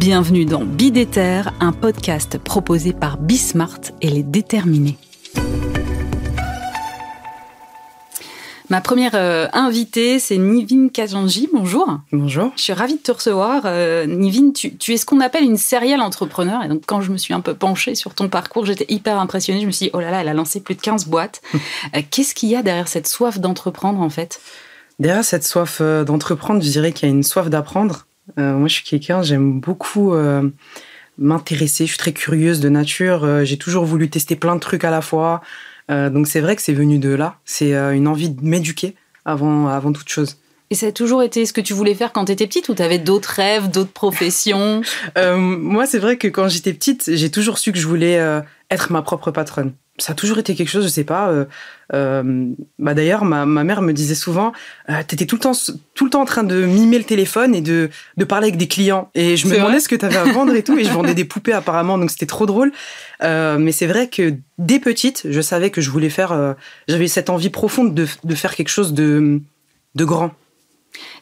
Bienvenue dans Bidéter, un podcast proposé par Bismart et les déterminés. Ma première euh, invitée, c'est Nivine Kajanji. Bonjour. Bonjour. Je suis ravie de te recevoir. Euh, Nivine, tu, es ce qu'on appelle une serial entrepreneur. Et donc, quand je me suis un peu penchée sur ton parcours, j'étais hyper impressionnée. Je me suis dit, oh là là, elle a lancé plus de 15 boîtes. Euh, qu'est-ce qu'il y a derrière cette soif d'entreprendre, en fait? Derrière cette soif d'entreprendre, je dirais qu'il y a une soif d'apprendre. Euh, moi, je suis quelqu'un, j'aime beaucoup euh, m'intéresser. Je suis très curieuse de nature. Euh, j'ai toujours voulu tester plein de trucs à la fois. donc, c'est vrai que c'est venu de là. C'est une envie de m'éduquer avant, avant toute chose. Et ça a toujours été ce que tu voulais faire quand tu étais petite ou tu avais d'autres rêves, d'autres professions? Moi, c'est vrai que quand j'étais petite, j'ai toujours su que je voulais être ma propre patronne ça a toujours été quelque chose, je sais pas. Euh, euh, bah d'ailleurs, ma, ma, mère me disait souvent, euh, t'étais tout le temps, tout le temps en train de mimer le téléphone et de, de parler avec des clients. Et je me demandais ce que t'avais à vendre et tout. Et je vendais des poupées apparemment, donc c'était trop drôle. Euh, mais c'est vrai que dès petite, je savais que je voulais faire. J'avais cette envie profonde de, de faire quelque chose de, de grand.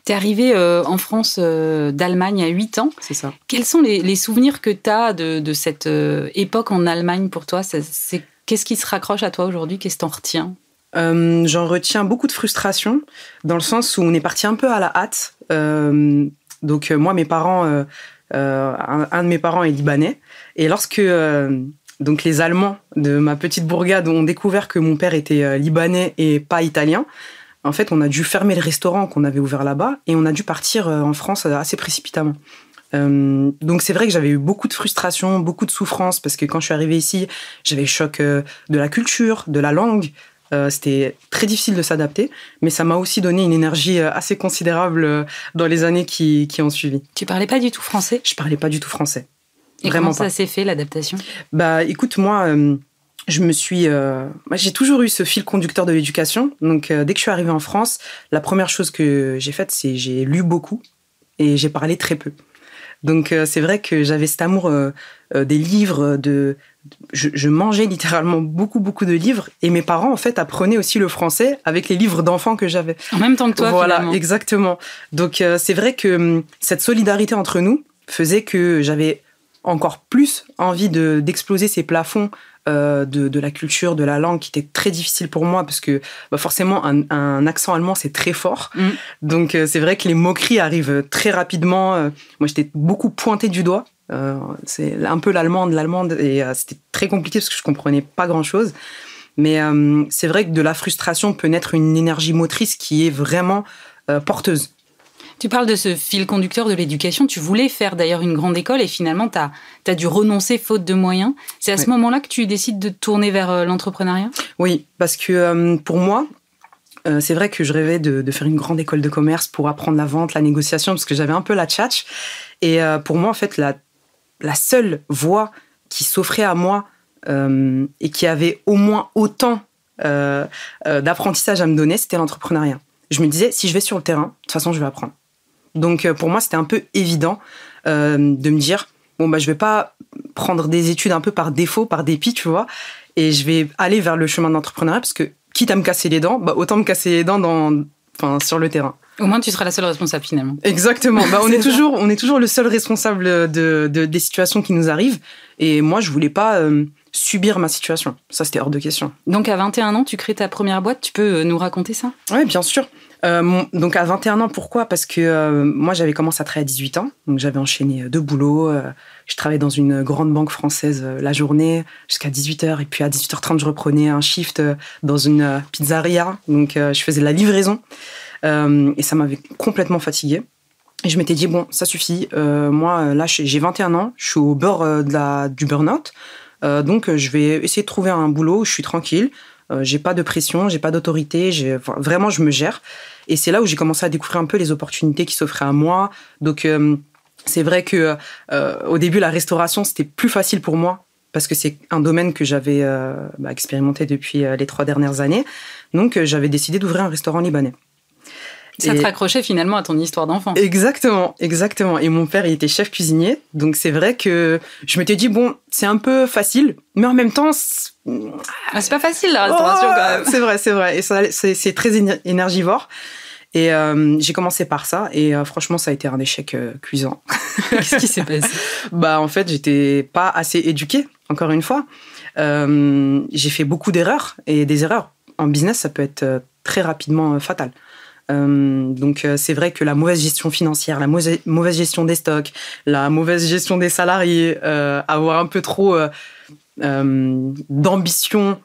Tu es arrivé euh, en France d'Allemagne à 8 ans. C'est ça. Quels sont les, les souvenirs que tu as de, de cette époque en Allemagne pour toi? C'est Qu'est-ce qui se raccroche à toi aujourd'hui? Qu'est-ce que t'en retiens? Euh, J'en retiens beaucoup de frustration, dans le sens où on est parti un peu à la hâte. Euh, donc euh, moi, mes parents, un, de mes parents est libanais, et lorsque donc les Allemands de ma petite bourgade ont découvert que mon père était libanais et pas italien, en fait, on a dû fermer le restaurant qu'on avait ouvert là-bas et on a dû partir en France assez précipitamment. Euh, donc c'est vrai que j'avais eu beaucoup de frustration, beaucoup de souffrance parce que quand je suis arrivée ici, j'avais le choc euh, de la culture, de la langue. Euh, c'était très difficile de s'adapter, mais ça m'a aussi donné une énergie assez considérable dans les années qui, qui, ont suivi. Tu parlais pas du tout français? Je parlais pas du tout français. Et Vraiment comment ça s'est fait l'adaptation? Bah écoute, moi, je me suis, j'ai toujours eu ce fil conducteur de l'éducation. Donc dès que je suis arrivée en France, la première chose que j'ai faite, c'est j'ai lu beaucoup et j'ai parlé très peu. Donc euh, c'est vrai que j'avais cet amour euh, euh, des livres, de, je, mangeais littéralement beaucoup beaucoup de livres et mes parents en fait apprenaient aussi le français avec les livres d'enfants que j'avais. En même temps que toi. Voilà, exactement. Donc c'est vrai que hum, cette solidarité entre nous faisait que j'avais encore plus envie de d'exploser ces plafonds euh, de, de, la culture, de la langue, qui était très difficile pour moi parce que bah forcément un, un, accent allemand c'est très fort. Mm. Donc euh, c'est vrai que les moqueries arrivent très rapidement. Euh, moi j'étais beaucoup pointé du doigt. c'est un peu l'allemande, l'allemande et c'était très compliqué parce que je comprenais pas grand chose. Mais c'est vrai que de la frustration peut naître une énergie motrice qui est vraiment porteuse. Tu parles de ce fil conducteur de l'éducation. Tu voulais faire d'ailleurs une grande école et finalement, tu as, dû renoncer faute de moyens. C'est à ce moment-là que tu décides de tourner vers euh, l'entrepreneuriat? Oui, parce que euh, pour moi, euh, c'est vrai que je rêvais de, faire une grande école de commerce pour apprendre la vente, la négociation, parce que j'avais un peu la tchatch. Et pour moi, en fait, la, la seule voie qui s'offrait à moi et qui avait au moins autant d'apprentissage à me donner, c'était l'entrepreneuriat. Je me disais, si je vais sur le terrain, de toute façon, je vais apprendre. Donc euh, pour moi, c'était un peu évident euh, de me dire bon bah je vais pas prendre des études un peu par défaut, par dépit, tu vois, et je vais aller vers le chemin de l'entrepreneuriat parce que quitte à me casser les dents, bah autant me casser les dents dans enfin sur le terrain. Au moins, tu seras la seule responsable finalement. Exactement. Bah, on est toujours, on est toujours le seul responsable de, des situations qui nous arrivent. Et moi, je voulais pas euh, subir ma situation. Ça, c'était hors de question. Donc, à 21 ans, tu crées ta première boîte. Tu peux nous raconter ça? Oui, bien sûr. Euh, donc à 21 ans, pourquoi? Parce que euh, moi j'avais commencé à travailler à 18 ans, donc j'avais enchaîné euh, deux boulots. je travaillais dans une grande banque française la journée jusqu'à 18h et puis à 18h30 je reprenais un shift dans une pizzeria, donc je faisais de la livraison et ça m'avait complètement fatiguée. Et je m'étais dit, bon, ça suffit. moi, là, j'ai 21 ans, je suis au bord de la, du burn-out. Donc, je vais essayer de trouver un boulot où je suis tranquille. j'ai pas de pression, j'ai pas d'autorité. vraiment, je me gère. Et c'est là où j'ai commencé à découvrir un peu les opportunités qui s'offraient à moi. Donc, c'est vrai que au début, la restauration, c'était plus facile pour moi parce que c'est un domaine que j'avais euh, bah, expérimenté depuis euh, les trois dernières années. Donc, euh, j'avais décidé d'ouvrir un restaurant libanais. Ça te raccrochait finalement à ton histoire d'enfant. Exactement, exactement. Et mon père, il était chef cuisinier. Donc, c'est vrai que je m'étais dit, bon, c'est un peu facile, mais en même temps. C'est ah, pas facile la restauration quand même. C'est vrai, c'est vrai. Et c'est très énergivore. Et euh, j'ai commencé par ça et euh, franchement ça a été un échec euh, cuisant. Qu'est-ce qui s'est passé? Bah en fait j'étais pas assez éduquée encore une fois. j'ai fait beaucoup d'erreurs et des erreurs en business ça peut être très rapidement fatal. Donc c'est vrai que la mauvaise gestion financière, la mauvaise gestion des stocks, la mauvaise gestion des salariés, avoir un peu trop d'ambition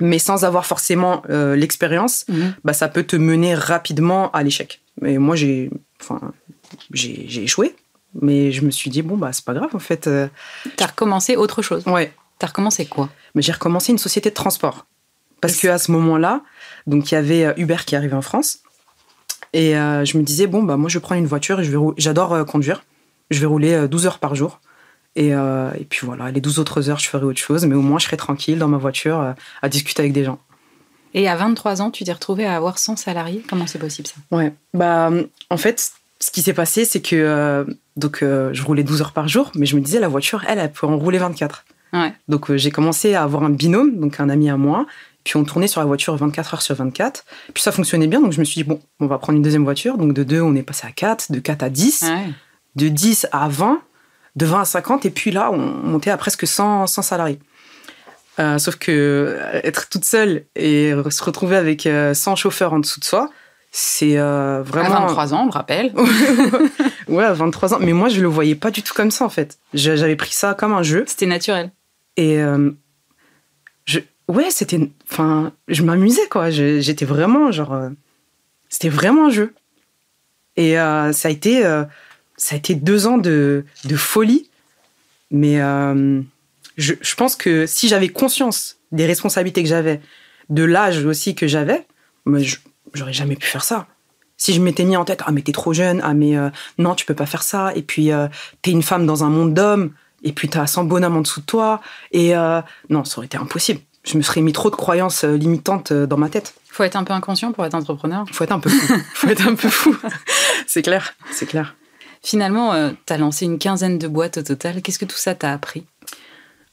mais sans avoir forcément euh, l'expérience, mhm. bah, ça peut te mener rapidement à l'échec. Et moi, j'ai, enfin, j'ai, échoué, mais je me suis dit, bon, bah, c'est pas grave, en fait. Euh. T'as recommencé autre chose Ouais. T'as recommencé quoi? Mais J'ai recommencé une société de transport. Parce qu'à ce moment-là, donc il y avait euh, Uber qui arrivait en France. Et je me disais, bon, bah, moi, je prends une voiture et je vais j'adore conduire. Je vais rouler 12 heures par jour. Euh, et, puis voilà, les 12 autres heures, je ferai autre chose, mais au moins je serai tranquille dans ma voiture euh, à discuter avec des gens. Et à 23 ans, tu t'es retrouvé à avoir 100 salariés? Comment c'est possible ça? Ouais, bah en fait, ce qui s'est passé, c'est que euh, donc je roulais 12 heures par jour, mais je me disais la voiture, elle, elle peut en rouler 24. Ouais. Donc j'ai commencé à avoir un binôme, donc un ami à moi, puis on tournait sur la voiture 24 heures sur 24. Puis ça fonctionnait bien, donc je me suis dit, bon, on va prendre une deuxième voiture. Donc de 2, on est passé à 4, de 4 à 10, de 10 à 20 de 20 à 50, et puis là, on montait à presque 100, 100 salariés. Euh, sauf que euh, être toute seule et se retrouver avec 100 euh, chauffeurs en dessous de soi, c'est vraiment. À 23 ans, on le rappelle. ouais, à 23 ans. Mais moi, je le voyais pas du tout comme ça, en fait. J'avais pris ça comme un jeu. C'était naturel. Et je, ouais, c'était. Enfin, je m'amusais, quoi. J'étais vraiment, genre. c'était vraiment un jeu. Et ça a été ça a été deux ans de, folie. Mais euh, je, pense que si j'avais conscience des responsabilités que j'avais, de l'âge aussi que j'avais, j'aurais jamais pu faire ça. Si je m'étais mis en tête, ah mais t'es trop jeune, ah mais euh, non tu peux pas faire ça, et puis euh, t'es une femme dans un monde d'hommes, et puis t'as 100 bonhommes en dessous de toi, et non, ça aurait été impossible. Je me serais mis trop de croyances limitantes dans ma tête. Faut être un peu inconscient pour être entrepreneur. Faut être un peu fou. Faut être un peu fou. c'est clair, c'est clair. Finalement, euh, tu as lancé une quinzaine de boîtes au total. Qu'est-ce que tout ça t'a appris?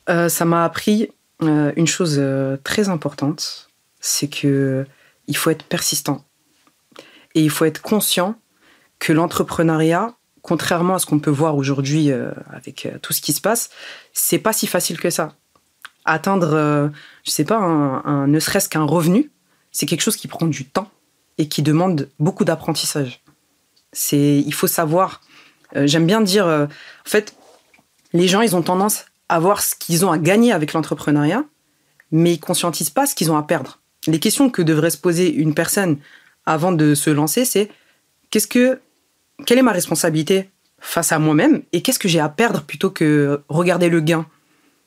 Euh, Ça m'a appris euh, une chose très importante, c'est que il faut être persistant et il faut être conscient que l'entrepreneuriat, contrairement à ce qu'on peut voir aujourd'hui avec tout ce qui se passe, c'est pas si facile que ça. Atteindre, je sais pas, un, ne serait-ce qu'un revenu, c'est quelque chose qui prend du temps et qui demande beaucoup d'apprentissage. C'est, il faut savoir euh, j'aime bien dire, euh, en fait, les gens, ils ont tendance à voir ce qu'ils ont à gagner avec l'entrepreneuriat, mais ils conscientisent pas ce qu'ils ont à perdre. Les questions que devrait se poser une personne avant de se lancer, c'est qu'est-ce que, quelle est ma responsabilité face à moi-même et qu'est-ce que j'ai à perdre plutôt que regarder le gain?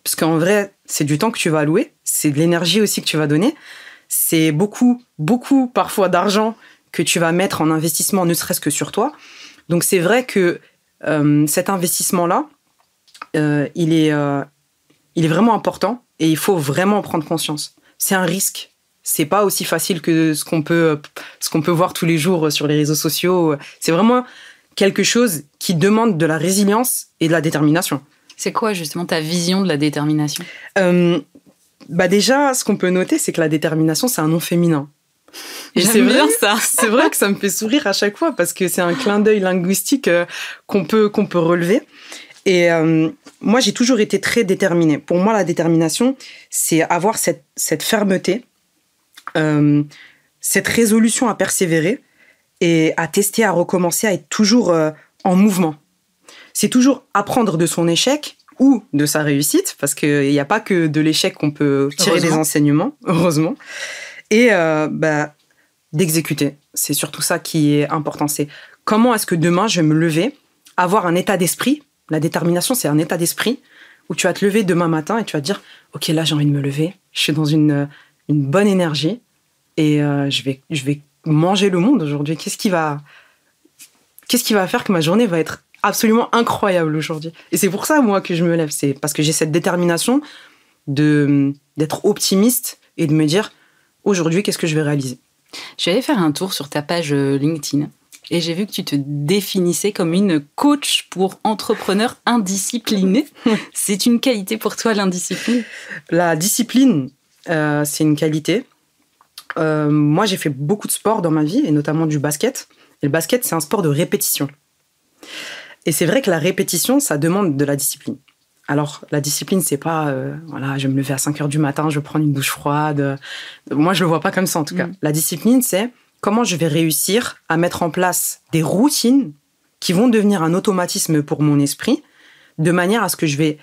Parce qu'en vrai, c'est du temps que tu vas allouer, c'est de l'énergie aussi que tu vas donner, c'est beaucoup, beaucoup parfois d'argent que tu vas mettre en investissement, ne serait-ce que sur toi. Donc c'est vrai que euh, cet investissement-là, euh, il, est, euh, il est vraiment important et il faut vraiment en prendre conscience. C'est un risque. C'est pas aussi facile que ce qu'on peut, ce qu'on peut voir tous les jours sur les réseaux sociaux. C'est vraiment quelque chose qui demande de la résilience et de la détermination. C'est quoi justement ta vision de la détermination? Bah déjà, ce qu'on peut noter, c'est que la détermination, c'est un nom féminin. Et c'est vrai, ça. c'est vrai que ça me fait sourire à chaque fois parce que c'est un clin d'œil linguistique euh, qu'on peut qu'on peut relever. Et euh, moi, j'ai toujours été très déterminée. Pour moi, la détermination, c'est avoir cette, cette fermeté, euh, cette résolution à persévérer et à tester, à recommencer, à être toujours en mouvement. C'est toujours apprendre de son échec ou de sa réussite, parce qu'il n'y a pas que de l'échec qu'on peut tirer des enseignements, heureusement et euh, bah, d'exécuter. C'est surtout ça qui est important. C'est comment est-ce que demain je vais me lever, avoir un état d'esprit. La détermination, c'est un état d'esprit où tu vas te lever demain matin et tu vas te dire, ok, là j'ai envie de me lever, je suis dans une, une bonne énergie et euh, je, vais, je vais manger le monde aujourd'hui. Qu'est-ce qui va, qu'est-ce qui va faire que ma journée va être absolument incroyable aujourd'hui Et c'est pour ça, moi, que je me lève. C'est parce que j'ai cette détermination de d'être optimiste et de me dire, aujourd'hui, qu'est-ce que je vais réaliser? Je vais aller faire un tour sur ta page euh, LinkedIn et j'ai vu que tu te définissais comme une coach pour entrepreneurs indisciplinés. c'est une qualité pour toi, l'indiscipline? La discipline, euh, c'est une qualité. Euh, moi, j'ai fait beaucoup de sport dans ma vie, et notamment du basket. Et le basket, c'est un sport de répétition. Et c'est vrai que la répétition, ça demande de la discipline. Alors, la discipline, c'est pas, euh, voilà, je vais me lever à 5 heures du matin, je prendre une douche froide. Moi, je le vois pas comme ça, en tout cas. Mm. La discipline, c'est comment je vais réussir à mettre en place des routines qui vont devenir un automatisme pour mon esprit, de manière à ce que je vais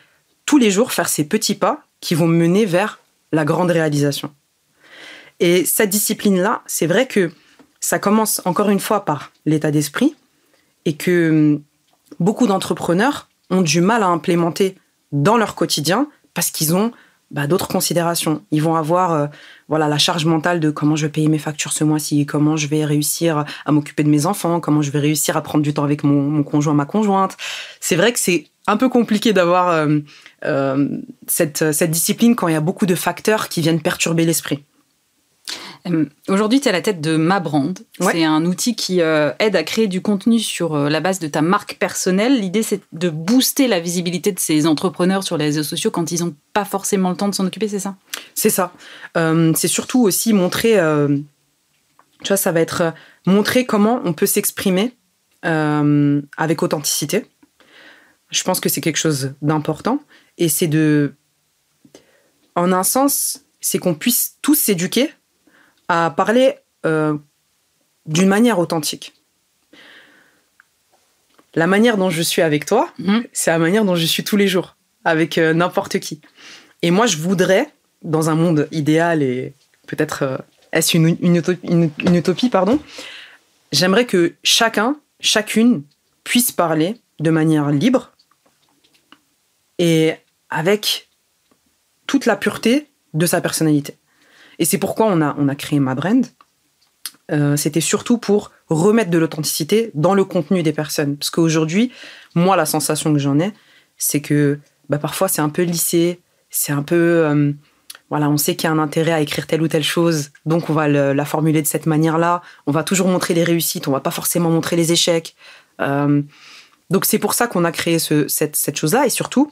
tous les jours faire ces petits pas qui vont me mener vers la grande réalisation. Et cette discipline-là, c'est vrai que ça commence encore une fois par l'état d'esprit et que hum, beaucoup d'entrepreneurs ont du mal à implémenter dans leur quotidien parce qu'ils ont bah, d'autres considérations. Ils vont avoir euh, voilà la charge mentale de comment je vais payer mes factures ce mois-ci, comment je vais réussir à m'occuper de mes enfants, comment je vais réussir à prendre du temps avec mon, conjoint, ma conjointe. C'est vrai que c'est un peu compliqué d'avoir euh, euh, cette, cette discipline quand il y a beaucoup de facteurs qui viennent perturber l'esprit. Euh, aujourd'hui, tu es à la tête de Ma Brand. C'est un outil qui euh, aide à créer du contenu sur euh, la base de ta marque personnelle. L'idée, c'est de booster la visibilité de ces entrepreneurs sur les réseaux sociaux quand ils n'ont pas forcément le temps de s'en occuper, c'est ça? C'est ça. c'est surtout aussi montrer, tu vois, ça va être montrer comment on peut s'exprimer avec authenticité. Je pense que c'est quelque chose d'important. Et c'est de, en un sens, c'est qu'on puisse tous s'éduquer à parler euh, d'une manière authentique. La manière dont je suis avec toi, mhm. c'est la manière dont je suis tous les jours, avec euh, n'importe qui. Et moi, je voudrais, dans un monde idéal, et peut-être euh, est-ce une, une, utopie, pardon, j'aimerais que chacun, chacune, puisse parler de manière libre et avec toute la pureté de sa personnalité. Et c'est pourquoi on a, on a créé ma brand. Euh, c'était surtout pour remettre de l'authenticité dans le contenu des personnes. Parce qu'aujourd'hui, moi, la sensation que j'en ai, c'est que bah, parfois c'est un peu lissé, c'est un peu. Euh, voilà, on sait qu'il y a un intérêt à écrire telle ou telle chose, donc on va la formuler de cette manière-là. On va toujours montrer les réussites, on va pas forcément montrer les échecs. Euh, donc c'est pour ça qu'on a créé ce, cette, cette chose-là. Et surtout,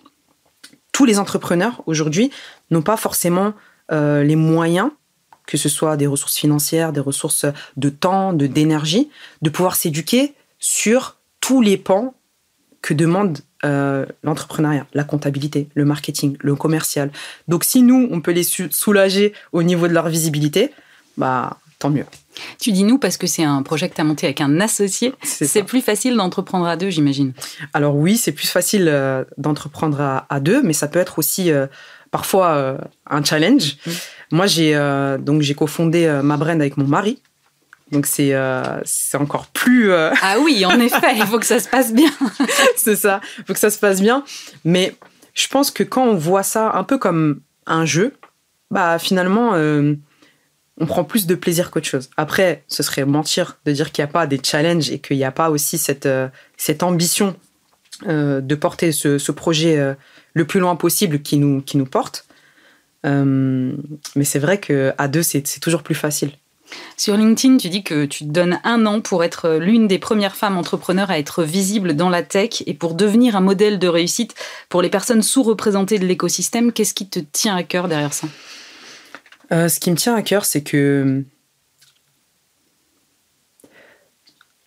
tous les entrepreneurs aujourd'hui n'ont pas forcément les moyens que ce soit des ressources financières, des ressources de temps, de d'énergie, de pouvoir s'éduquer sur tous les pans que demande euh, l'entrepreneuriat, la comptabilité, le marketing, le commercial. Donc si nous, on peut les soulager au niveau de leur visibilité, bah tant mieux. Tu dis nous parce que c'est un projet que tu as monté avec un associé. C'est plus facile d'entreprendre à deux, j'imagine. Alors oui, c'est plus facile euh, d'entreprendre à, deux, mais ça peut être aussi euh, parfois un challenge. Mmh. Moi, j'ai euh, donc j'ai cofondé euh, ma brand avec mon mari. Donc c'est euh, c'est encore plus Ah oui, en effet, il faut que ça se passe bien. c'est ça, il faut que ça se passe bien, mais je pense que quand on voit ça un peu comme un jeu, bah finalement on prend plus de plaisir qu'autre chose. Après, ce serait mentir de dire qu'il n'y a pas des challenges et qu'il n'y a pas aussi cette, cette ambition de porter ce, ce projet le plus loin possible qui nous, qui nous porte. Euh, mais c'est vrai qu'à deux, c'est toujours plus facile. Sur LinkedIn, tu dis que tu te donnes un an pour être l'une des premières femmes entrepreneurs à être visible dans la tech et pour devenir un modèle de réussite pour les personnes sous-représentées de l'écosystème. Qu'est-ce qui te tient à cœur derrière ça? Euh, Ce qui me tient à cœur, c'est que...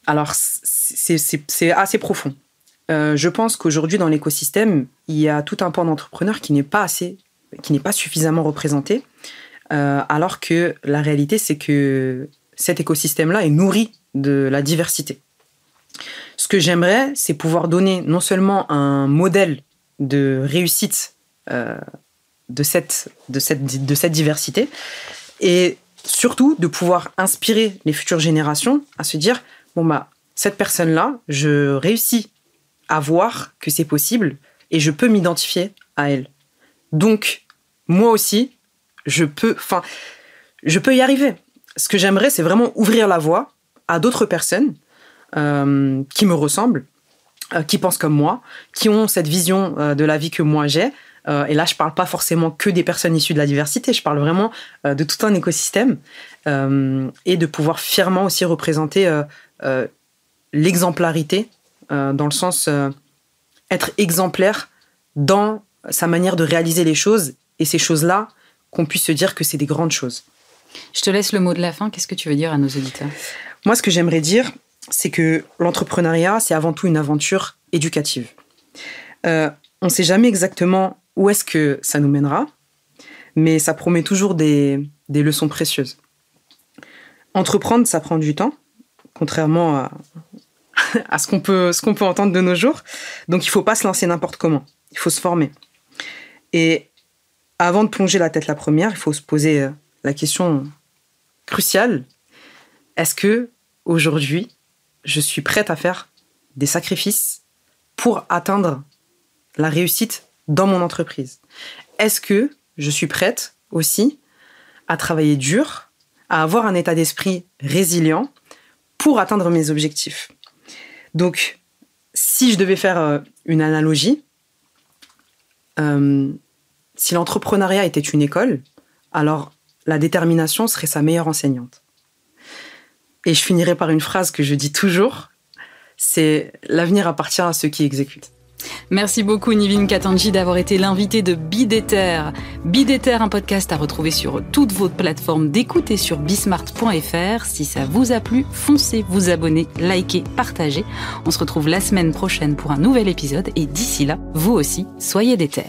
Alors, c'est assez profond. Euh, je pense qu'aujourd'hui, dans l'écosystème, il y a tout un pan d'entrepreneurs qui n'est pas assez qui n'est pas suffisamment représenté, euh, alors que la réalité, c'est que cet écosystème-là est nourri de la diversité. Ce que j'aimerais, c'est pouvoir donner non seulement un modèle de réussite euh, de, cette, de, cette, de cette diversité, et surtout de pouvoir inspirer les futures générations à se dire, bon bah, cette personne-là, je réussis à voir que c'est possible et je peux m'identifier à elle. Donc, moi aussi, je peux, enfin, je peux y arriver. Ce que j'aimerais, c'est vraiment ouvrir la voie à d'autres personnes euh, qui me ressemblent, euh, qui pensent comme moi, qui ont cette vision euh, de la vie que moi j'ai. et là, je parle pas forcément que des personnes issues de la diversité, je parle vraiment de tout un écosystème et de pouvoir fièrement aussi représenter l'exemplarité dans le sens être exemplaire dans sa manière de réaliser les choses et ces choses-là, qu'on puisse se dire que c'est des grandes choses. Je te laisse le mot de la fin. Qu'est-ce que tu veux dire à nos auditeurs? Moi, ce que j'aimerais dire, c'est que l'entrepreneuriat, c'est avant tout une aventure éducative. Euh, on ne sait jamais exactement où est-ce que ça nous mènera, mais ça promet toujours des, des leçons précieuses. Entreprendre, ça prend du temps, contrairement à, à ce qu'on peut, ce qu'on peut entendre de nos jours. Donc, il faut pas se lancer n'importe comment. Il faut se former. Et avant de plonger la tête la première, il faut se poser euh, la question cruciale. Est-ce que aujourd'hui, je suis prête à faire des sacrifices pour atteindre la réussite dans mon entreprise? Est-ce que je suis prête aussi à travailler dur, à avoir un état d'esprit résilient pour atteindre mes objectifs? Donc, si je devais faire euh, une analogie, euh, si l'entrepreneuriat était une école, alors la détermination serait sa meilleure enseignante. Et je finirai par une phrase que je dis toujours, c'est l'avenir appartient à ceux qui exécutent. Merci beaucoup Nivine Katanji d'avoir été l'invité de Bidéter. Bidéter, un podcast à retrouver sur toutes vos plateformes d'écoute sur bismart.fr. Si ça vous a plu, foncez vous abonner, likez, partagez. On se retrouve la semaine prochaine pour un nouvel épisode et d'ici là, vous aussi, soyez déter.